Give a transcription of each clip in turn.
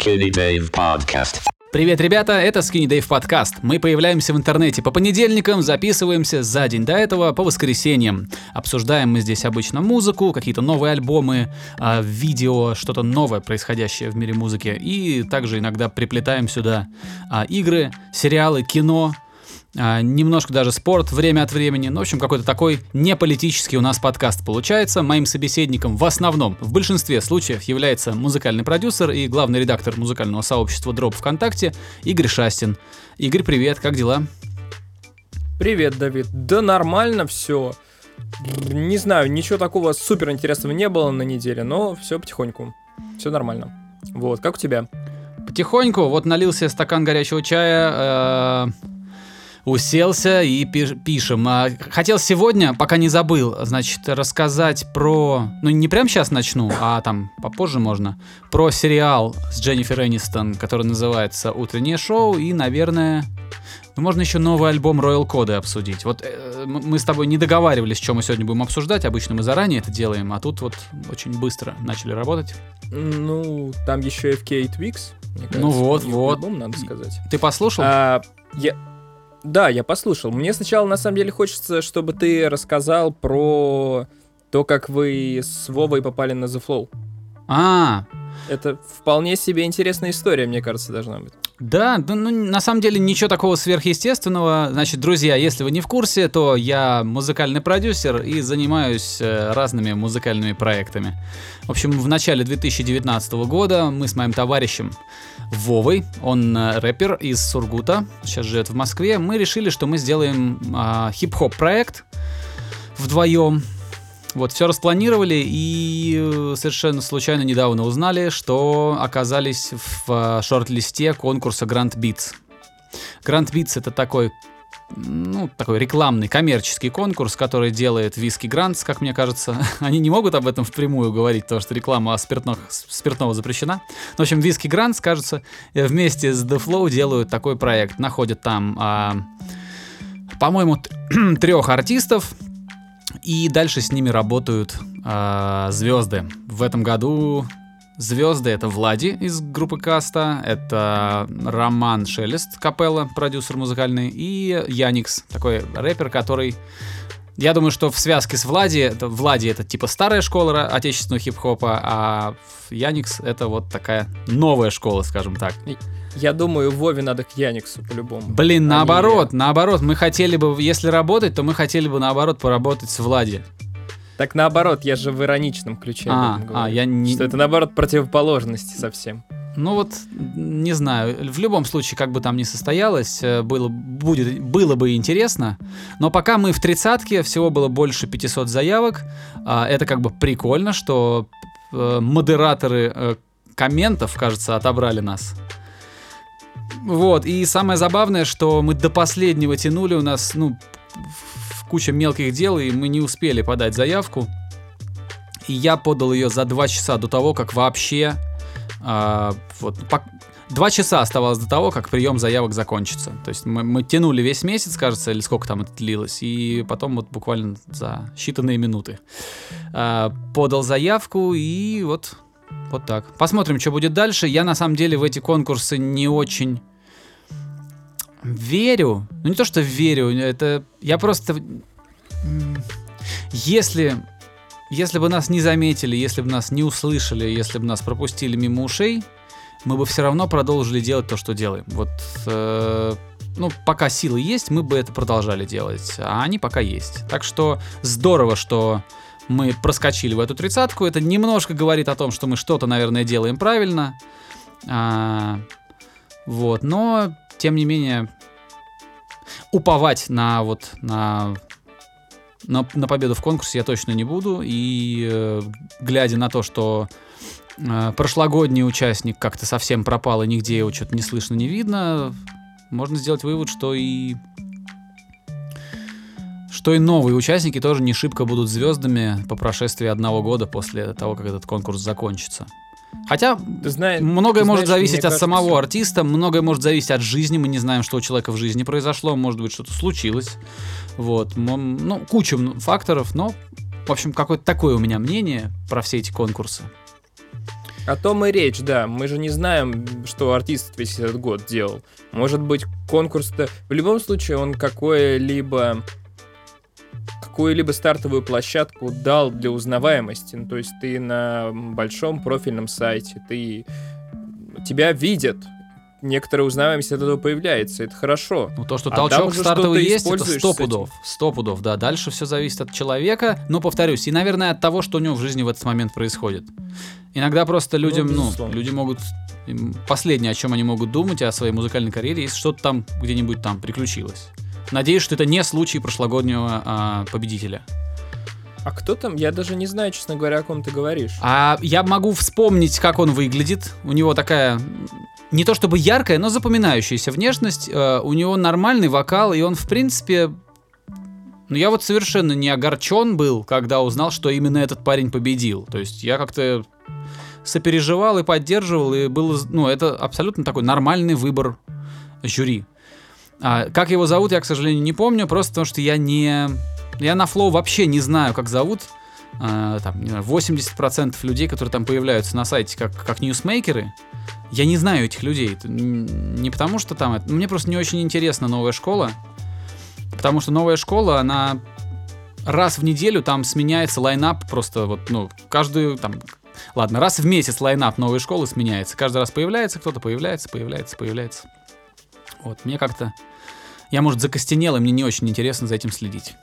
Skinny Dave Podcast. Привет, ребята, это Skinny Dave подкаст. Мы появляемся в интернете по понедельникам, записываемся за день до этого по воскресеньям. Обсуждаем мы здесь обычно музыку, какие-то новые альбомы, а, видео, что-то новое, происходящее в мире музыки. И также иногда приплетаем сюда а, игры, сериалы, кино, немножко даже спорт время от времени. Ну, в общем, какой-то такой неполитический у нас подкаст получается. Моим собеседником в основном, в большинстве случаев, является музыкальный продюсер и главный редактор музыкального сообщества Дроп ВКонтакте Игорь Шастин. Игорь, привет, как дела? Привет, Давид. Да нормально все. Не знаю, ничего такого супер интересного не было на неделе, но все потихоньку. Все нормально. Вот, как у тебя? Потихоньку, вот налился стакан горячего чая, э, уселся и пиш- пишем. А, хотел сегодня, пока не забыл, значит, рассказать про... Ну, не прямо сейчас начну, а там попозже можно. Про сериал с Дженнифер Энистон, который называется «Утреннее шоу». И, наверное, ну, можно еще новый альбом Royal Code обсудить. Вот э, мы с тобой не договаривались, что мы сегодня будем обсуждать. Обычно мы заранее это делаем, а тут вот очень быстро начали работать. Ну, там еще FK Twix. Мне кажется, Ну вот, вот. альбом, надо сказать. Ты послушал? А, я... Да, я послушал. Мне сначала, на самом деле, хочется, чтобы ты рассказал про то, как вы с Вовой попали на The Flow. А, Это вполне себе интересная история, мне кажется, должна быть. Да, да, ну, на самом деле ничего такого сверхъестественного. Значит, друзья, если вы не в курсе, то я музыкальный продюсер и занимаюсь э, разными музыкальными проектами. В общем, в начале 2019 года мы с моим товарищем Вовой, он э, рэпер из Сургута, сейчас живет в Москве, мы решили, что мы сделаем а, хип-хоп проект вдвоем. Вот, все распланировали и э, совершенно случайно недавно узнали, что оказались в э, шорт-листе конкурса Grand Beats. Grand Beats это такой, ну, такой рекламный, коммерческий конкурс, который делает Виски Грантс, как мне кажется. Они не могут об этом впрямую говорить, потому что реклама спиртных, спиртного запрещена. Но, в общем, Виски Грантс, кажется, э, вместе с The Flow делают такой проект. Находят там, а, по-моему, трех артистов, и дальше с ними работают а, звезды. В этом году звезды это Влади из группы Каста, это Роман Шелест, капелла, продюсер музыкальный, и Яникс, такой рэпер, который... Я думаю, что в связке с Влади, это, Влади это типа старая школа отечественного хип-хопа, а Яникс это вот такая новая школа, скажем так. Я думаю, Вове надо к Яниксу по-любому. Блин, Они- наоборот, наоборот, мы хотели бы, если работать, то мы хотели бы наоборот поработать с Влади. Так наоборот, я же в ироничном ключе. А, а, я не... Что это наоборот противоположности совсем. Ну вот, не знаю, в любом случае, как бы там ни состоялось, э, было, будет, было бы интересно, но пока мы в тридцатке, всего было больше 500 заявок, а, это как бы прикольно, что э, модераторы э, комментов, кажется, отобрали нас. Вот, и самое забавное, что мы до последнего тянули, у нас, ну, в- куча мелких дел, и мы не успели подать заявку. И я подал ее за два часа до того, как вообще а, вот, пок- два часа оставалось до того, как прием заявок закончится. То есть мы, мы тянули весь месяц, кажется, или сколько там это длилось, и потом вот буквально за считанные минуты а, подал заявку, и вот, вот так. Посмотрим, что будет дальше. Я на самом деле в эти конкурсы не очень верю. Ну не то, что верю, это я просто... Если если бы нас не заметили, если бы нас не услышали, если бы нас пропустили мимо ушей, мы бы все равно продолжили делать то, что делаем. Вот, э, ну, пока силы есть, мы бы это продолжали делать, а они пока есть. Так что здорово, что мы проскочили в эту тридцатку. Это немножко говорит о том, что мы что-то, наверное, делаем правильно. А, вот, но тем не менее уповать на вот на на, на победу в конкурсе я точно не буду. И э, глядя на то, что э, прошлогодний участник как-то совсем пропал, и нигде его что-то не слышно, не видно, можно сделать вывод, что и что и новые участники тоже не шибко будут звездами по прошествии одного года после того, как этот конкурс закончится. Хотя Ты знаешь, Многое ты может знаешь, зависеть от кажется- самого артиста, многое может зависеть от жизни. Мы не знаем, что у человека в жизни произошло, может быть, что-то случилось. Вот, ну, куча факторов, но, в общем, какое-то такое у меня мнение про все эти конкурсы. О том и речь, да. Мы же не знаем, что артист весь этот год делал. Может быть, конкурс-то... В любом случае, он какое-либо какую-либо стартовую площадку дал для узнаваемости. Ну, то есть ты на большом профильном сайте, ты тебя видят, некоторая узнаваемость от этого появляется, это хорошо. Ну, то, что А толчок стартовый есть, это сто пудов. Сто пудов, да. Дальше все зависит от человека. Но, повторюсь, и, наверное, от того, что у него в жизни в этот момент происходит. Иногда просто людям, ну, безусловно. люди могут... Последнее, о чем они могут думать о своей музыкальной карьере, если что-то там где-нибудь там приключилось. Надеюсь, что это не случай прошлогоднего а, победителя. А кто там? Я даже не знаю, честно говоря, о ком ты говоришь. А я могу вспомнить, как он выглядит. У него такая не то чтобы яркая, но запоминающаяся внешность. Э, у него нормальный вокал, и он, в принципе... Ну, я вот совершенно не огорчен был, когда узнал, что именно этот парень победил. То есть я как-то сопереживал и поддерживал, и был, ну, это абсолютно такой нормальный выбор жюри. А, как его зовут, я, к сожалению, не помню, просто потому что я не... Я на Flow вообще не знаю, как зовут. А, там, не знаю, 80% людей, которые там появляются на сайте как, как ньюсмейкеры, я не знаю этих людей. Это не потому что там... это- Мне просто не очень интересна новая школа. Потому что новая школа, она раз в неделю там сменяется lineup просто вот, ну, каждую там... Ладно, раз в месяц лайнап новой школы сменяется. Каждый раз появляется кто-то, появляется, появляется, появляется. Вот, мне как-то... Я, может, закостенел, и мне не очень интересно за этим следить.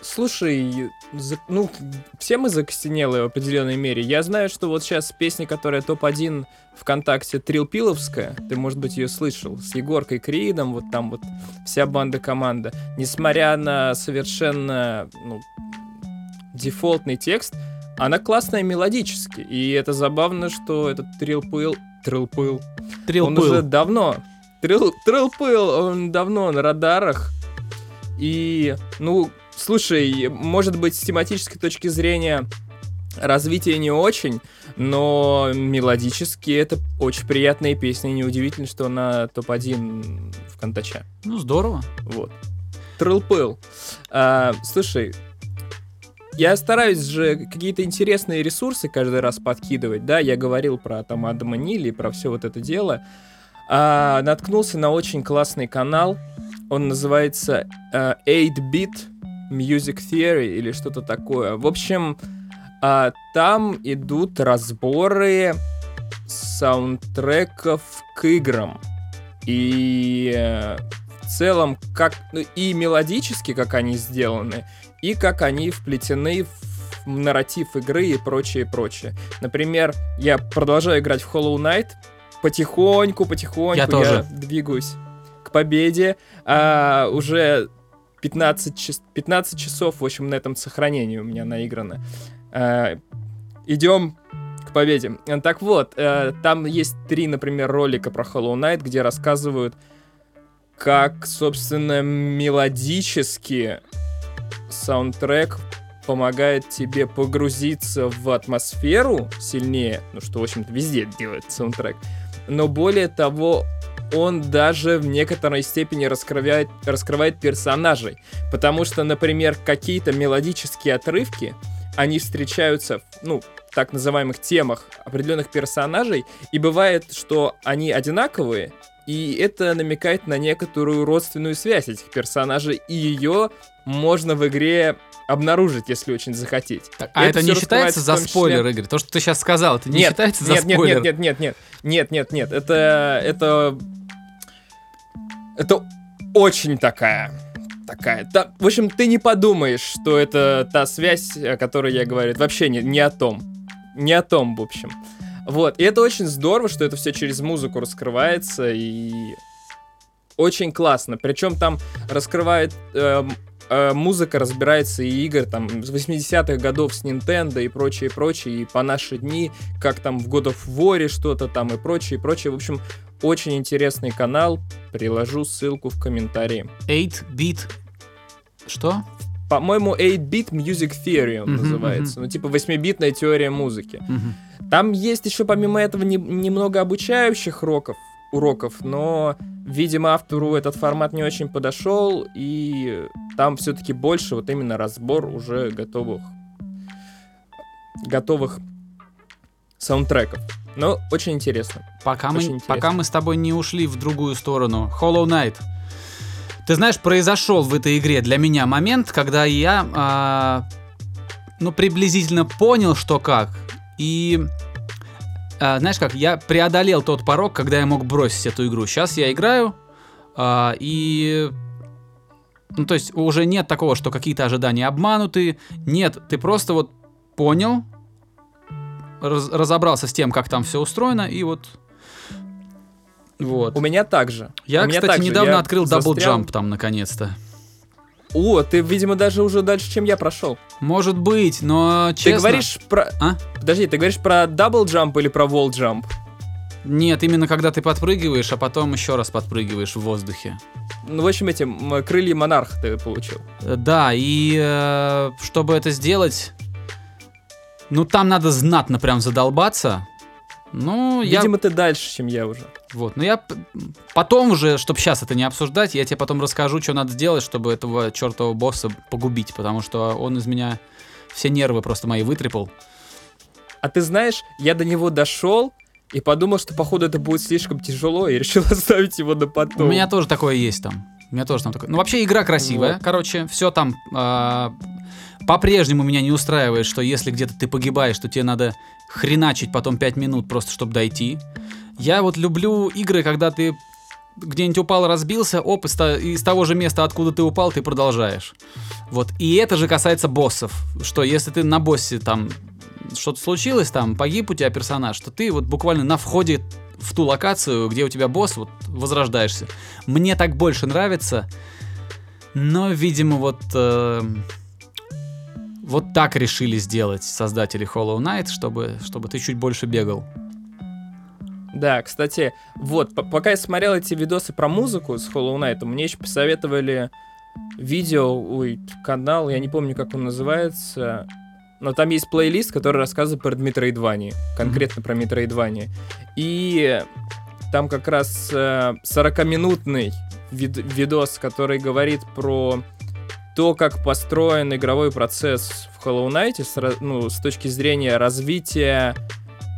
Слушай, за- ну, все мы закостенелые в определенной мере. Я знаю, что вот сейчас песня, которая топ-1 ВКонтакте Трилпиловская, ты, может быть, ее слышал, с Егоркой Кридом, вот там вот вся банда-команда. Несмотря на совершенно, ну, дефолтный текст, она классная мелодически. И это забавно, что этот Трилпил... Трилпил... Трил Он уже давно... Трил, Трилпил, он давно на радарах. И, ну, слушай, может быть, с тематической точки зрения развитие не очень, но мелодически это очень приятная песня. И неудивительно, что она топ-1 в Контача. Ну, здорово. Вот. Трилпыл. А, слушай, я стараюсь же какие-то интересные ресурсы каждый раз подкидывать, да, я говорил про там Адама Нили, про все вот это дело. А, наткнулся на очень классный канал, он называется э, 8-Bit Music Theory или что-то такое. В общем, а, там идут разборы саундтреков к играм. И э, в целом, как ну, и мелодически, как они сделаны, и как они вплетены в нарратив игры и прочее, прочее. Например, я продолжаю играть в Hollow Knight, потихоньку, потихоньку Я тоже. двигаюсь к победе. А, уже 15, час- 15 часов, в общем, на этом сохранении у меня наиграно. А, идем к победе. Так вот, э, там есть три, например, ролика про Hollow Knight, где рассказывают, как, собственно, мелодически саундтрек помогает тебе погрузиться в атмосферу сильнее, ну что, в общем-то, везде делает саундтрек. Но более того, он даже в некоторой степени раскрывает, раскрывает персонажей. Потому что, например, какие-то мелодические отрывки, они встречаются, ну, так называемых темах определенных персонажей, и бывает, что они одинаковые, и это намекает на некоторую родственную связь этих персонажей, и ее можно в игре обнаружить, если очень захотеть. Так, а это, всё не считается за числе- спойлер, Игорь? То, что ты сейчас сказал, это не нет, считается нет, за нет, спойлер? нет, нет, нет, нет, нет, нет, нет, это, это, это очень такая, такая, да, в общем, ты не подумаешь, что это та связь, о которой я говорю, это вообще не, не о том, не о том, в общем. Вот, и это очень здорово, что это все через музыку раскрывается, и очень классно. Причем там раскрывает эм, э, музыка, разбирается и игр там с 80-х годов с Nintendo и прочее, прочее, и по наши дни, как там в God of War что-то там и прочее, прочее. В общем, очень интересный канал. Приложу ссылку в комментарии. 8-бит... Что? По-моему, 8-Bit Music Theory он Мгм, называется. Ну, типа 8-битная теория музыки. Мгм. Там есть еще помимо этого не- немного обучающих уроков, уроков, но, видимо, автору этот формат не очень подошел, и там все-таки больше вот именно разбор уже готовых готовых саундтреков. Но очень интересно. Пока Очень мы, интересно. пока мы с тобой не ушли в другую сторону. Hollow Knight. Ты знаешь, произошел в этой игре для меня момент, когда я, а, ну, приблизительно понял, что как. И, а, знаешь как, я преодолел тот порог, когда я мог бросить эту игру. Сейчас я играю, а, и... Ну, то есть уже нет такого, что какие-то ожидания обмануты. Нет, ты просто вот понял, раз- разобрался с тем, как там все устроено, и вот... Вот. У меня также. Я, У меня кстати, также. недавно Я открыл Double застрял. Jump там, наконец-то. О, ты, видимо, даже уже дальше, чем я прошел. Может быть, но честно... Ты говоришь про... А? Подожди, ты говоришь про double jump или про wall jump? Нет, именно когда ты подпрыгиваешь, а потом еще раз подпрыгиваешь в воздухе. Ну, в общем, эти м, крылья монарха ты получил. Э, Да, и э, чтобы это сделать, ну там надо знатно прям задолбаться. Ну, я... Видимо, ты дальше, чем я уже. Вот, но я п- потом уже, чтобы сейчас это не обсуждать, я тебе потом расскажу, что надо сделать, чтобы этого чертового босса погубить, потому что он из меня все нервы просто мои вытрепал. А ты знаешь, я до него дошел и подумал, что, походу, это будет слишком тяжело, и решил оставить его на потом. У меня тоже такое есть там. У меня тоже там такое. Ну, вообще, игра красивая. Вот. Короче, все там а, по-прежнему меня не устраивает, что если где-то ты погибаешь, то тебе надо хреначить потом 5 минут просто, чтобы дойти. Я вот люблю игры, когда ты где-нибудь упал, разбился, оп, из, из того же места, откуда ты упал, ты продолжаешь. Вот. И это же касается боссов. Что если ты на боссе там что-то случилось, там погиб у тебя персонаж, то ты вот буквально на входе в ту локацию, где у тебя босс, вот возрождаешься. Мне так больше нравится, но, видимо, вот э, вот так решили сделать создатели Hollow Knight, чтобы, чтобы ты чуть больше бегал. Да, кстати, вот, по- пока я смотрел эти видосы про музыку с Hollow Knight, мне еще посоветовали видео, ой, канал, я не помню, как он называется, но там есть плейлист, который рассказывает про Metroidvania, конкретно про Metroidvania. И там как раз э, 40-минутный вид- видос, который говорит про то, как построен игровой процесс в Hollow Knight с, ну, с точки зрения развития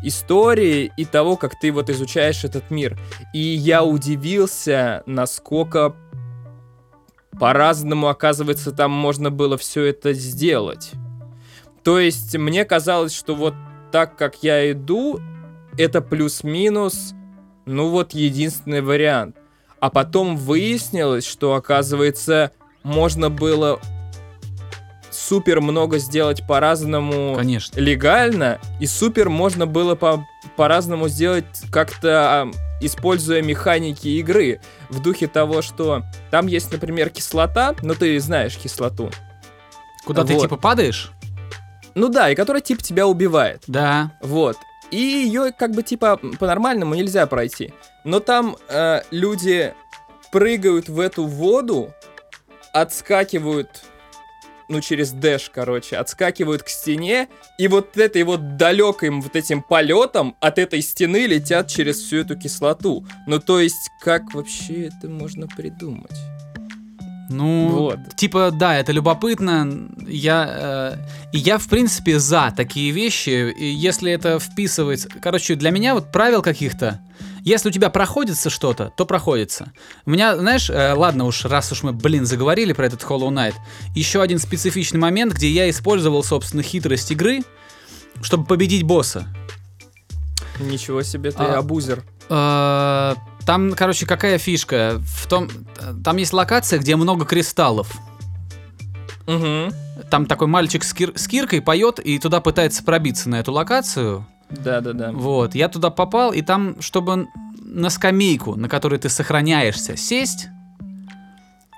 истории и того, как ты вот изучаешь этот мир. И я удивился, насколько по-разному, оказывается, там можно было все это сделать. То есть мне казалось, что вот так, как я иду, это плюс-минус, ну вот единственный вариант. А потом выяснилось, что, оказывается, можно было супер много сделать по-разному Конечно. легально, и супер можно было по- по-разному сделать как-то ам, используя механики игры в духе того, что там есть, например, кислота, ну ты знаешь кислоту. Куда ты Вот. типа падаешь? Ну да, и которая типа тебя убивает. Да. Вот. И ее как бы типа по-нормальному нельзя пройти. Но там э, люди прыгают в эту воду, отскакивают, ну через дэш, короче, отскакивают к стене, и вот этой вот далеким вот этим полетом от этой стены летят через всю эту кислоту. Ну то есть, как вообще это можно придумать? Ну, Вот. типа, да, это любопытно. Я, э, я, в принципе, за такие вещи. И если это вписывается... Короче, для меня вот правил каких-то... Если у тебя проходится что-то, то проходится. У меня, знаешь, э, ладно уж, раз уж мы, блин, заговорили про этот Hollow Knight, еще один специфичный момент, где я использовал, собственно, хитрость игры, чтобы победить босса. Ничего себе ты А, абузер. Э, Там, короче, какая фишка? В том, там есть локация, где много кристаллов. Угу. Там такой мальчик с, кир- с киркой поет и туда пытается пробиться на эту локацию. Да-да-да. Вот, я туда попал, и там, чтобы на скамейку, на которой ты сохраняешься, сесть,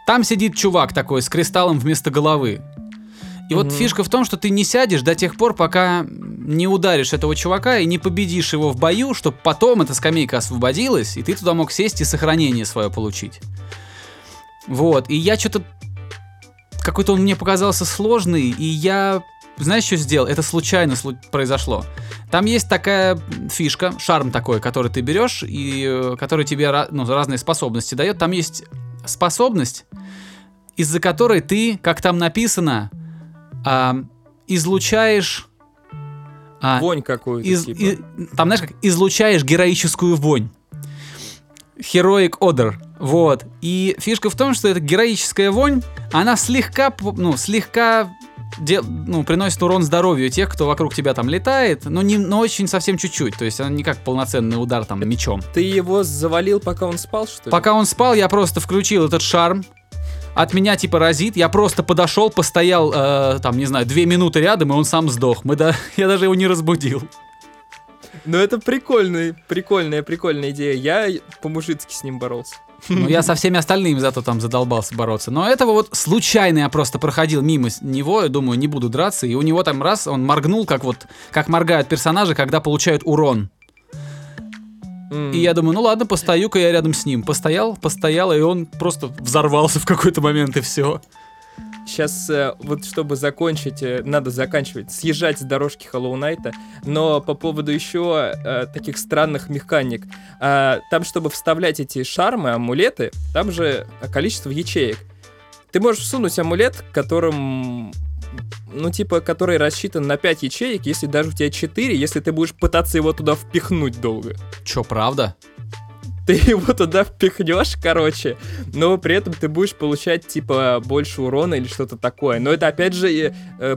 там сидит чувак такой с кристаллом вместо головы. И вот Мгм. фишка в том, что ты не сядешь до тех пор, пока не ударишь этого чувака и не победишь его в бою, чтобы потом эта скамейка освободилась, и ты туда мог сесть и сохранение свое получить. Вот, и я что-то... Какой-то он мне показался сложный, и я... Знаешь, что сделал? Это случайно слу- произошло. Там есть такая фишка, шарм такой, который ты берешь, и э, который тебе ну, разные способности дает. Там есть способность, из-за которой ты, как там написано, а, излучаешь А, вонь какую-то. из- типа. и- там, знаешь, как излучаешь героическую вонь. Heroic Odor. Вот. И фишка в том, что эта героическая вонь, она слегка, ну, слегка де- ну, приносит урон здоровью тех, кто вокруг тебя там летает, но, не, но очень совсем чуть-чуть. То есть она не как полноценный удар там мечом. Ты его завалил, пока он спал, что ли? Пока он спал, я просто включил этот шарм. От меня типа разит, я просто подошел, постоял, э, там, не знаю, две минуты рядом, и он сам сдох. Мы да, я даже его не разбудил. Ну это прикольный, прикольная, прикольная идея. Я по-мужицки с ним боролся. Ну, я со всеми остальными зато там задолбался бороться. Но этого вот случайно я просто проходил мимо него, и думаю, не буду драться. И у него там раз, он моргнул, как вот, как моргают персонажи, когда получают урон. М. И я думаю, ну ладно, постою-ка я рядом с ним. Постоял, постоял, и он просто взорвался в какой-то момент, и все. Сейчас, э, вот чтобы закончить, э, надо заканчивать, съезжать с дорожки Hollow Knight, но по поводу еще э, таких странных механик. А, там, чтобы вставлять эти шармы, амулеты, там же количество ячеек. Ты можешь всунуть амулет, которым ну, типа, который рассчитан на 5 ячеек, если даже у тебя 4, если ты будешь пытаться его туда впихнуть долго. Чё, правда? Ты его туда впихнешь, короче, но при этом ты будешь получать, типа, больше урона или что-то такое. Но это, опять же, э,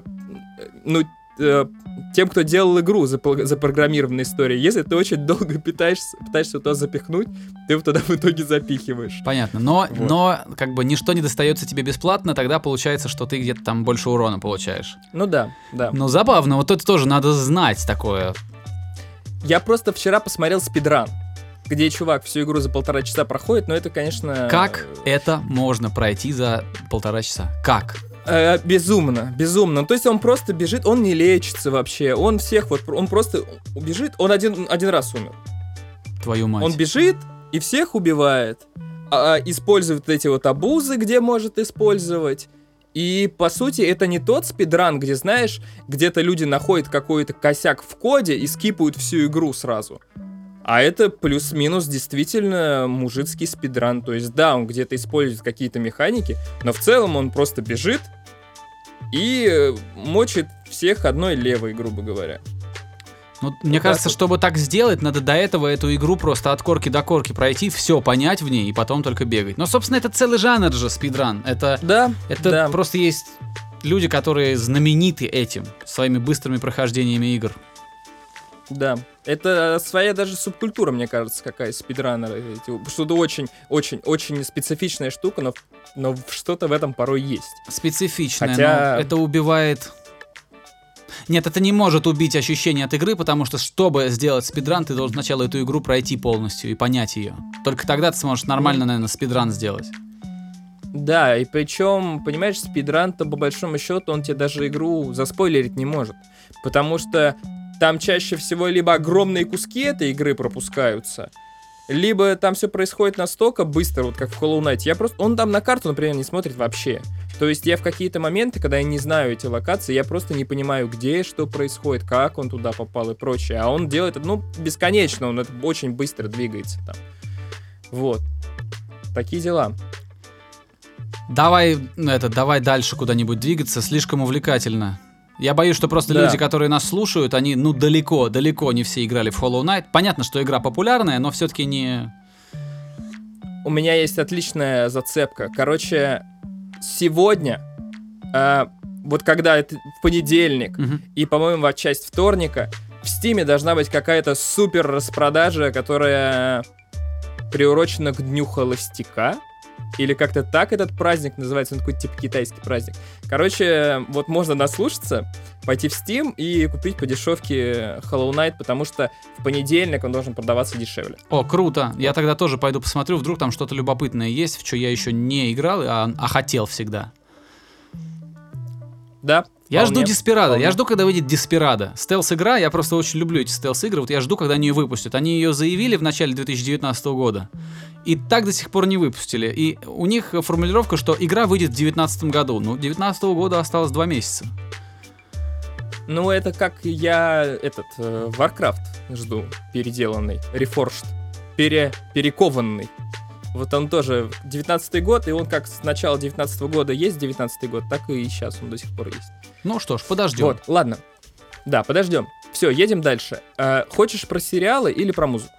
ну, э, тем, кто делал игру, запро- запрограммированная история. Если ты очень долго пытаешься, пытаешься туда запихнуть, ты его туда в итоге запихиваешь. Понятно. Но, Вот. но как бы ничто не достается тебе бесплатно, тогда получается, что ты где-то там больше урона получаешь. Ну да, да. Ну, забавно, вот это тоже надо знать такое. Я просто вчера посмотрел спидран, где чувак всю игру за полтора часа проходит, но это, конечно... Как э, это можно пройти за полтора часа? Как? Э, безумно, безумно. То есть он просто бежит, он не лечится вообще. Он всех вот, он просто бежит, он один, один раз умер. Твою мать. Он бежит и всех убивает. А, а, использует эти вот обузы, где может использовать. И, по сути, это не тот спидран, где, знаешь, где-то люди находят какой-то косяк в коде и скипают всю игру сразу. А это плюс-минус действительно мужицкий спидран. То есть, да, он где-то использует какие-то механики, но в целом он просто бежит и мочит всех одной левой, грубо говоря. Ну, мне так кажется, вот. чтобы так сделать, надо до этого эту игру просто от корки до корки пройти, все понять в ней и потом только бегать. Но, собственно, это целый жанр же спидран. Это, Да, это да. просто есть люди, которые знамениты этим, своими быстрыми прохождениями игр. Да, это своя даже субкультура, мне кажется, какая спидранеры. Что-то очень, очень, очень специфичная штука, но, но что-то в этом порой есть. Специфичное, Хотя- но это убивает... Нет, это не может убить ощущение от игры, потому что, чтобы сделать спидран, ты должен сначала эту игру пройти полностью и понять ее. Только тогда ты сможешь нормально, наверное, спидран сделать. Да, и причем, понимаешь, спидран-то по большому счету он тебе даже игру заспойлерить не может. Потому что там чаще всего либо огромные куски этой игры пропускаются, либо там все происходит настолько быстро, вот как в Hollow Knight. Я просто... Он там на карту, например, не смотрит вообще. То есть я в какие-то моменты, когда я не знаю эти локации, я просто не понимаю, где что происходит, как он туда попал и прочее. А он делает это, ну, бесконечно, он это очень быстро двигается там. Вот. Такие дела. Давай, ну, это, давай дальше куда-нибудь двигаться, слишком увлекательно. Я боюсь, что просто Да. люди, которые нас слушают, они, ну, далеко, далеко не все играли в Hollow Knight. Понятно, что игра популярная, но все-таки не... У меня есть отличная зацепка. Короче, сегодня, а, вот когда это в понедельник, Мгм. и, по-моему, в часть вторника, в Стиме должна быть какая-то супер распродажа, которая приурочена к Дню Холостяка. Или как-то так этот праздник называется, он какой-то типа китайский праздник. Короче, вот можно наслушаться, пойти в Steam и купить по дешевке Hollow Knight, потому что в понедельник он должен продаваться дешевле. О, круто. Я тогда тоже пойду посмотрю, вдруг там что-то любопытное есть, в что я еще не играл, а, а хотел всегда. Да? Я жду Диспирада. вполне. Я жду, когда выйдет Диспирада. Стелс-игра, я просто очень люблю эти стелс-игры. Вот я жду, когда они ее выпустят. Они ее заявили в начале 2019 года. И так до сих пор не выпустили. И у них формулировка, что игра выйдет в 2019 году. Ну, 2019 года осталось два месяца. Ну, это как я этот э, Warcraft жду переделанный, reforged, пере, перекованный. Вот он тоже 19 год, и он как с начала 19 года есть 19 год, так и сейчас он до сих пор есть. Ну что ж, подождем. Вот, ладно. Да, подождем. Все, едем дальше. Э, хочешь про сериалы или про музыку?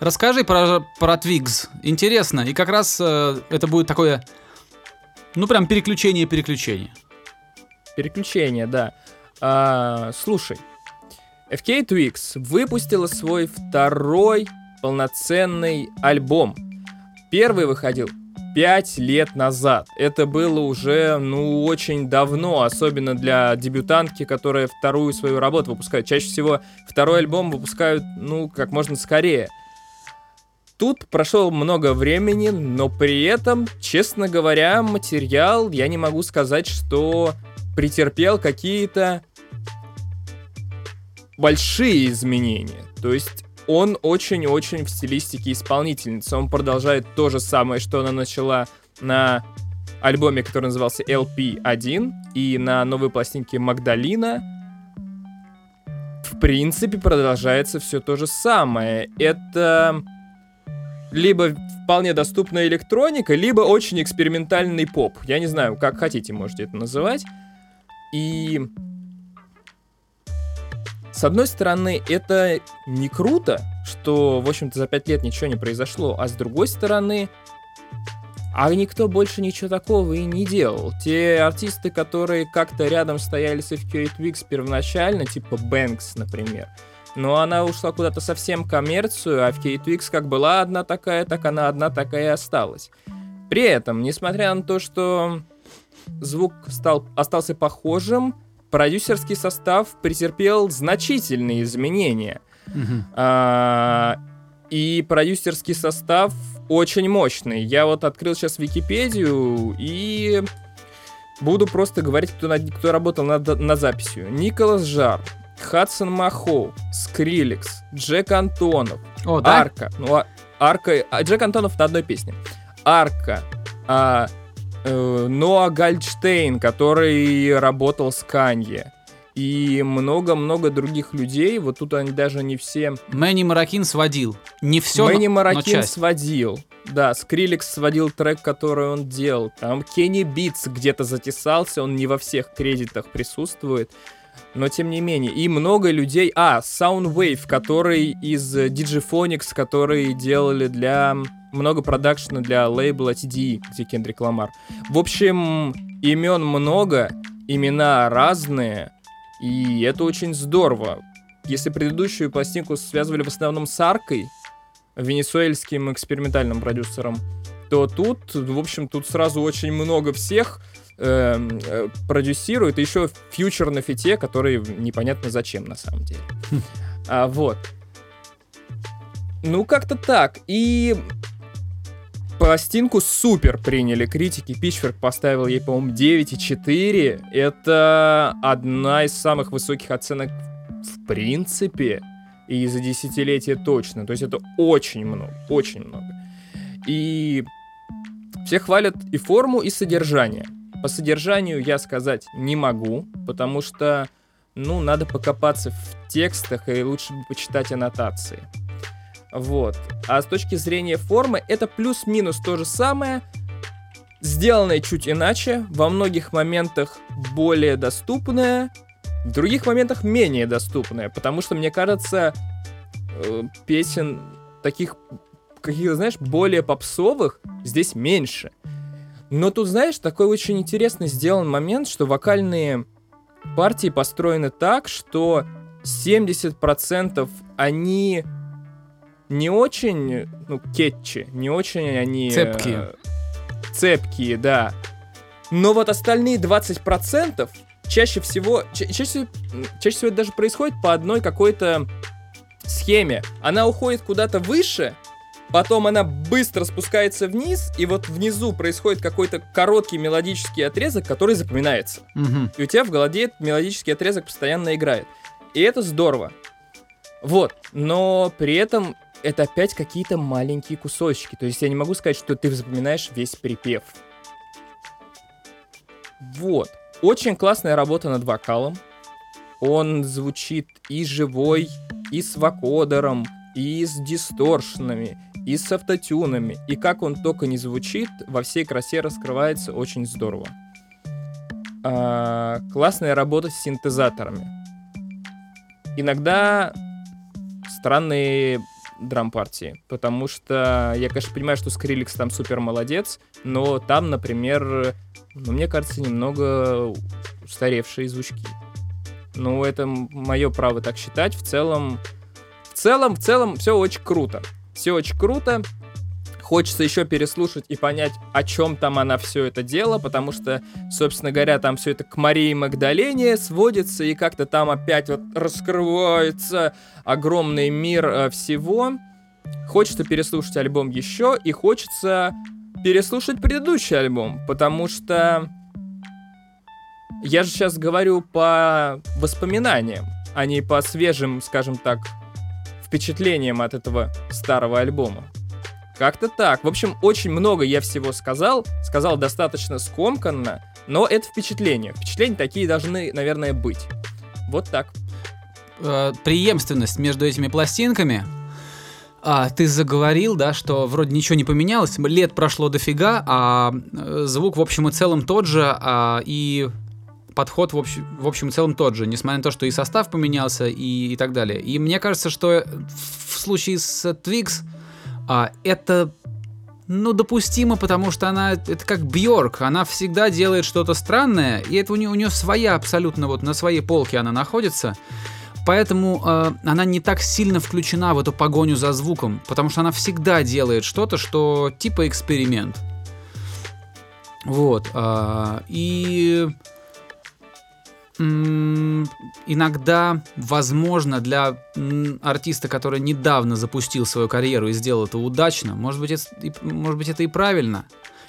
Расскажи про, про Twix. Интересно. И как раз э, это будет такое, ну прям переключение-переключение. Переключение, да. А, слушай, FK Twix выпустила свой второй полноценный альбом. Первый выходил пять лет назад. Это было уже, ну, очень давно, особенно для дебютантки, которая вторую свою работу выпускает. Чаще всего второй альбом выпускают, ну, как можно скорее. Тут прошло много времени, но при этом, честно говоря, материал, я не могу сказать, что претерпел какие-то большие изменения. То есть он очень-очень в стилистике исполнительницы. Он продолжает то же самое, что она начала на альбоме, который назывался LP1, и на новой пластинке Магдалина. В принципе, продолжается все то же самое. Это либо вполне доступная электроника, либо очень экспериментальный поп. Я не знаю, как хотите, можете это называть. И с одной стороны, это не круто, что, в общем-то, за пять лет ничего не произошло, а с другой стороны, а никто больше ничего такого и не делал. Те артисты, которые как-то рядом стояли с FQ Twix первоначально, типа Бэнкс, например, но она ушла куда-то совсем коммерцию, а FK Twix как была одна такая, так она одна такая и осталась. При этом, несмотря на то, что звук стал, остался похожим, продюсерский состав претерпел значительные изменения. А, и продюсерский состав очень мощный. Я вот открыл сейчас Википедию и буду просто говорить, кто, на, кто работал над, над записью. Николас Жар, Hudson Mohawke, Skrillex, Jack Antonoff, О, да? Arca. Ну, а- Arca... а, Jack Antonoff на одной песне. Arca. а, Noah Goldstein, который работал с Канье. И много-много других людей. Вот тут они даже не все... Manny Marroquin сводил. Не все, Manny Marroquin но часть. сводил. Да, Skrillex сводил трек, который он делал. Там Kenny Beats где-то затесался, он не во всех кредитах присутствует. Но тем не менее. И много людей... А, Soundwave, который из э, Digiphonics, которые делали для... Много продакшена для лейбла TDE, где Кендрик Ламар. В общем, имен много, имена разные, и это очень здорово. Если предыдущую пластинку связывали в основном с Аркой, венесуэльским экспериментальным продюсером, то тут, в общем, тут сразу очень много всех эм, э, продюсирует, и еще фьючер на фите, который непонятно зачем на самом деле. А, вот. Ну, как-то так. И пластинку супер приняли критики. Пичферк поставил ей, по-моему, 9,4. Это одна из самых высоких оценок в принципе. И за десятилетие точно. То есть это очень много, очень много. И все хвалят и форму, и содержание. По содержанию я сказать не могу, потому что, ну, надо покопаться в текстах и лучше бы почитать аннотации. Вот. А с точки зрения формы, это плюс-минус то же самое, сделанное чуть иначе, во многих моментах более доступное, в других моментах менее доступное, потому что, мне кажется, э, песен таких, каких, знаешь, более попсовых здесь меньше. Но тут, знаешь, такой очень интересно сделан момент, что вокальные партии построены так, что 70% они не очень, ну, кетчи, не очень они... э, Цепкие. цепкие, да. Но вот остальные 20% чаще всего, ча- чаще, чаще всего это даже происходит по одной какой-то схеме. Она уходит куда-то выше, потом она быстро спускается вниз, и вот внизу происходит какой-то короткий мелодический отрезок, который запоминается. Мгм. И у тебя в голове этот мелодический отрезок постоянно играет. И это здорово. Вот. Но при этом это опять какие-то маленькие кусочки. То есть я не могу сказать, что ты запоминаешь весь припев. Вот. Очень классная работа над вокалом. Он звучит и живой, и с вокодером, и с дисторшенами, и с автотюнами. И как он только не звучит, во всей красе раскрывается очень здорово. А, классная работа с синтезаторами. иногда странные драм-партии, потому что я, конечно, понимаю, что Скриликс там супер молодец, но там, например, ну, мне кажется, немного устаревшие звучки. Ну, это мое право так считать. В целом, в целом, в целом, все очень круто. Все очень круто. Хочется еще переслушать и понять, о чем там она все это дело, потому что, собственно говоря, там все это к Марии Магдалене сводится, и как-то там опять вот раскрывается огромный мир э, всего. Хочется переслушать альбом еще, и хочется переслушать предыдущий альбом, потому что я же сейчас говорю по воспоминаниям, а не по свежим, скажем так, впечатлениям от этого старого альбома. Как-то так. В общем, очень много я всего сказал. Сказал достаточно скомканно, но это впечатления. Впечатления такие должны, наверное, быть. Вот так. Э, преемственность между этими пластинками. А, ты заговорил, да, что вроде ничего не поменялось, лет прошло дофига, а э, звук в общем и целом тот же, а, и подход в общем, в общем и целом тот же, несмотря на то, что и состав поменялся, и, и так далее. И мне кажется, что в случае с Twix а, это ну, допустимо, потому что она, это как Бьорк, она всегда делает что-то странное, и это у нее, у нее своя абсолютно, вот на своей полке она находится, поэтому э, она не так сильно включена в эту погоню за звуком, потому что она всегда делает что-то, что типа эксперимент. Вот, э, и иногда возможно для артиста, который недавно запустил свою карьеру и сделал это удачно, может быть, это, может быть, это и правильно.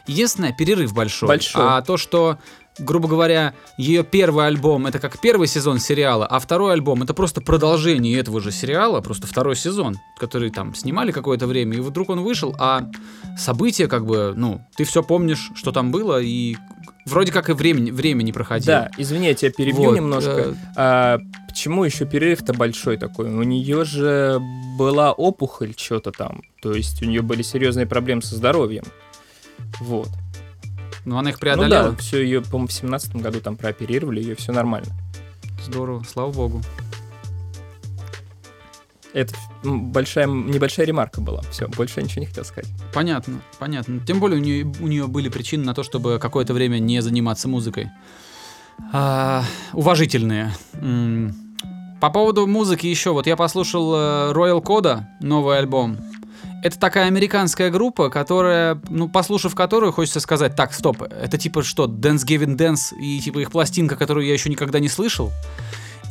Единственное, перерыв большой. Большой. А то, что, грубо говоря, ее первый альбом это как первый сезон сериала, а второй альбом это просто продолжение этого же сериала, просто второй сезон, который там снимали какое-то время, и вдруг он вышел, а события как бы, ну, ты все помнишь, что там было, и Вроде как и времени, время не проходило. Да, извини, я тебя перебью вот, немножко. Э... А, почему еще перерыв-то большой такой? У нее же была опухоль что-то там. То есть у нее были серьезные проблемы со здоровьем. Вот. Ну, она их преодолела. Ну да, все ее, по-моему, в семнадцатом году там прооперировали, ее все нормально. Здорово, слава богу. Это большая, небольшая ремарка была. Все, больше я ничего не хотел сказать. Понятно, понятно. Тем более у нее, у нее были причины на то, чтобы какое-то время не заниматься музыкой. А, уважительные. По поводу музыки еще, вот я послушал э, Royal Coda, новый альбом. Это такая американская группа, которая, ну, послушав которую, хочется сказать, так, стоп, это типа что, Dance Giving Dance и типа их пластинка, которую я еще никогда не слышал.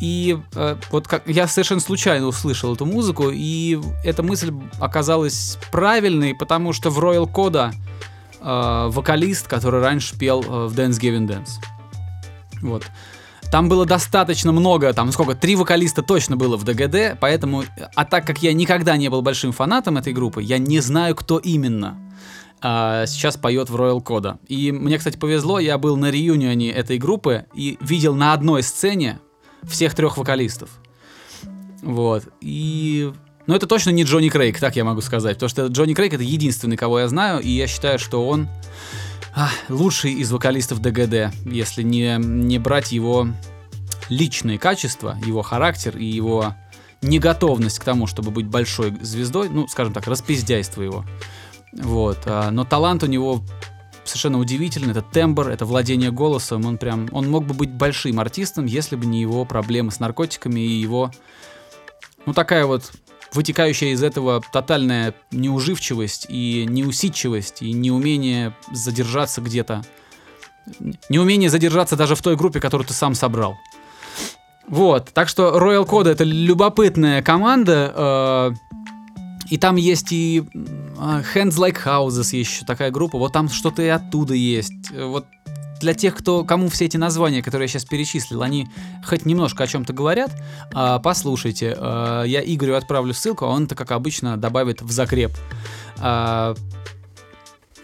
И э, вот как я совершенно случайно услышал эту музыку, и эта мысль оказалась правильной, потому что в Royal Coda э, вокалист, который раньше пел э, в Dance Giving Dance. Вот. Там было достаточно много, там сколько, три вокалиста точно было в ДГД, поэтому, а так как я никогда не был большим фанатом этой группы, я не знаю, кто именно а, сейчас поет в Royal Coda. И мне, кстати, повезло, я был на реюнионе этой группы и видел на одной сцене всех трех вокалистов. Вот. И... Но это точно не Джонни Крейг, так я могу сказать. Потому что Джонни Крейг это единственный, кого я знаю, и я считаю, что он а, лучший из вокалистов ДГД, если не, не брать его личные качества, его характер и его неготовность к тому, чтобы быть большой звездой, ну, скажем так, распиздяйство его. Вот. А, но талант у него совершенно удивительный. Это тембр, это владение голосом. Он прям, он мог бы быть большим артистом, если бы не его проблемы с наркотиками и его, ну такая вот вытекающая из этого тотальная неуживчивость и неусидчивость и неумение задержаться где-то. Неумение задержаться даже в той группе, которую ты сам собрал. Вот, так что Royal Code это любопытная команда. Э, и там есть и Hands Like Houses, еще такая группа. Вот там что-то и оттуда есть. Вот для тех, кто, кому все эти названия, которые я сейчас перечислил, они хоть немножко о чем-то говорят, а, послушайте. А, я Игорю отправлю ссылку, а он это, как обычно, добавит в закреп.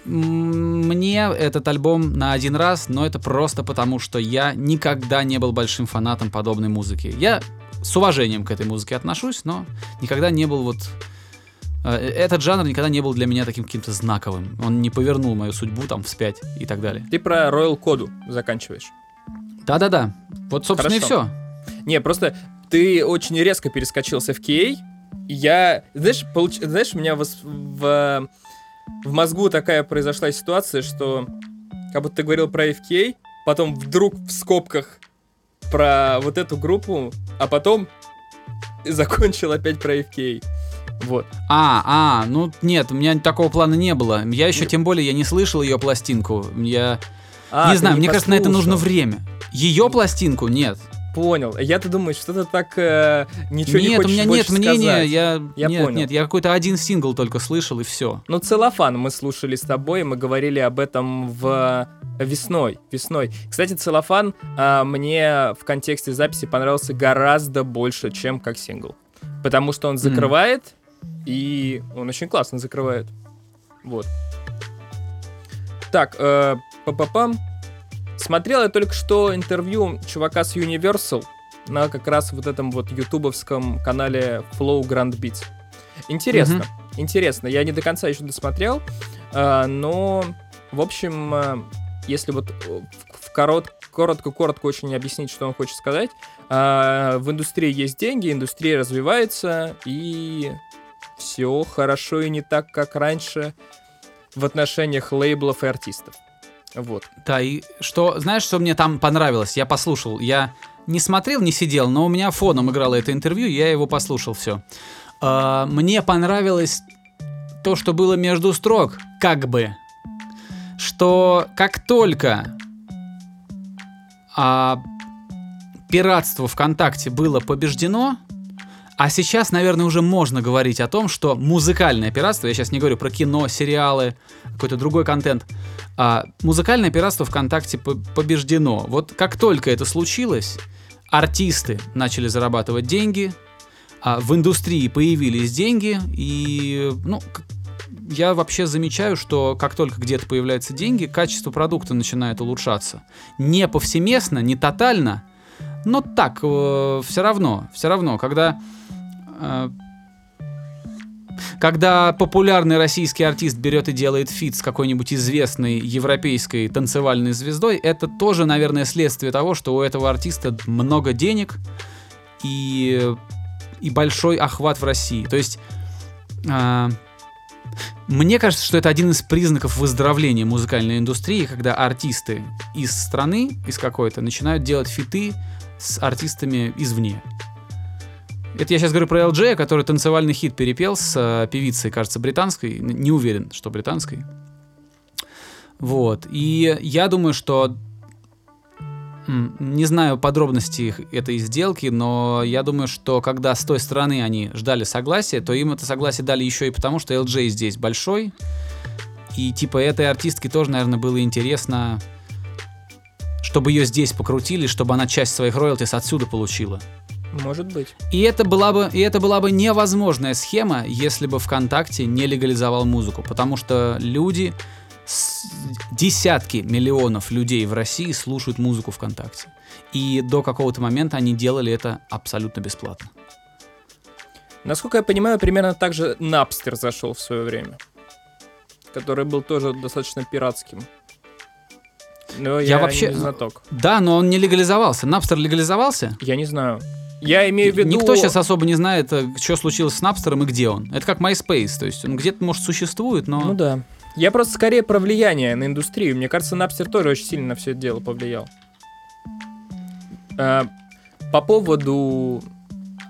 Мне этот альбом на один раз, но это просто потому, что я никогда не был большим фанатом подобной музыки. Я с уважением к этой музыке отношусь, но никогда не был вот Э, этот жанр никогда не был для меня таким каким-то знаковым. Он не повернул мою судьбу там вспять и так далее. Ты про Royal Коду заканчиваешь. Да-да-да. Вот, собственно, Хорошо. и все. Не, просто ты очень резко перескочился в KA. Я, знаешь, получ... знаешь, у меня вос- в, в мозгу такая произошла ситуация, что как будто ты говорил про FK, потом вдруг в скобках про вот эту группу, а потом закончил опять про FK. Вот. А, а, ну нет, у меня такого плана не было. Я еще Не- тем более я не слышал ее пластинку. Я А, не знаю, мне кажется, на это нужно послушал. время. Ее пластинку нет. Понял. Я-то думаю, что ты так э, ничего не нет, хочешь у меня нет мнения. сказать. Я, Я нет, понял. нет, я какой-то один сингл только слышал и все. Ну, целлофан мы слушали с тобой, мы говорили об этом в весной. Весной. Кстати, целлофан а, мне в контексте записи понравился гораздо больше, чем как сингл. Потому что он закрывает, и он очень классно закрывает. Вот. Так, э, па-па-пам. Смотрел я только что интервью чувака с Universal на как раз вот этом вот ютубовском канале Flow Grand Beats. Интересно, интересно. Я не до конца еще досмотрел, а, но, в общем, а, если вот э, в, корот, коротко-коротко очень объяснить, что он хочет сказать, а, в индустрии есть деньги, индустрия развивается, и все хорошо и не так, как раньше в отношениях лейблов и артистов. Вот. Да, и что, знаешь, что мне там понравилось? Я послушал, я не смотрел, не сидел, но у меня фоном играло это интервью, я его послушал, все. мне понравилось то, что было между строк, как бы, что как только а, пиратство ВКонтакте было побеждено, а сейчас, наверное, уже можно говорить о том, что музыкальное пиратство, я сейчас не говорю про кино, сериалы, какой-то другой контент, а, музыкальное пиратство ВКонтакте по- побеждено. Вот как только это случилось, артисты начали зарабатывать деньги, а, в индустрии появились деньги, и ну, я вообще замечаю, что как только где-то появляются деньги, качество продукта начинает улучшаться. Не повсеместно, не тотально, но так, все равно, все равно, когда э, когда популярный российский артист берет и делает фит с какой-нибудь известной европейской танцевальной звездой, это тоже, наверное, следствие того, что у этого артиста много денег и, и большой охват в России. То есть а, мне кажется, что это один из признаков выздоровления музыкальной индустрии, когда артисты из страны, из какой-то, начинают делать фиты с артистами извне. Это я сейчас говорю про LJ, который танцевальный хит перепел с э, певицей, кажется, британской. Не уверен, что британской. Вот. И я думаю, что... Не знаю подробностей этой сделки, но я думаю, что когда с той стороны они ждали согласия, то им это согласие дали еще и потому, что LJ здесь большой. И типа этой артистке тоже, наверное, было интересно, чтобы ее здесь покрутили, чтобы она часть своих роялтис отсюда получила. Может быть. И это была бы, и это была бы невозможная схема, если бы ВКонтакте не легализовал музыку, потому что люди, десятки миллионов людей в России слушают музыку ВКонтакте. И до какого-то момента они делали это абсолютно бесплатно. Насколько я понимаю, примерно так же Напстер зашел в свое время. Который был тоже достаточно пиратским. Но я, Я вообще- не знаток. Да, но он не легализовался. Напстер легализовался? Я не знаю. Я имею в виду... Никто сейчас особо не знает, э, что случилось с Напстером и где он. Это как MySpace, то есть он где-то, может, существует, но... Ну да. Я просто скорее про влияние на индустрию. Мне кажется, Напстер тоже очень сильно на все это дело повлиял. А, по поводу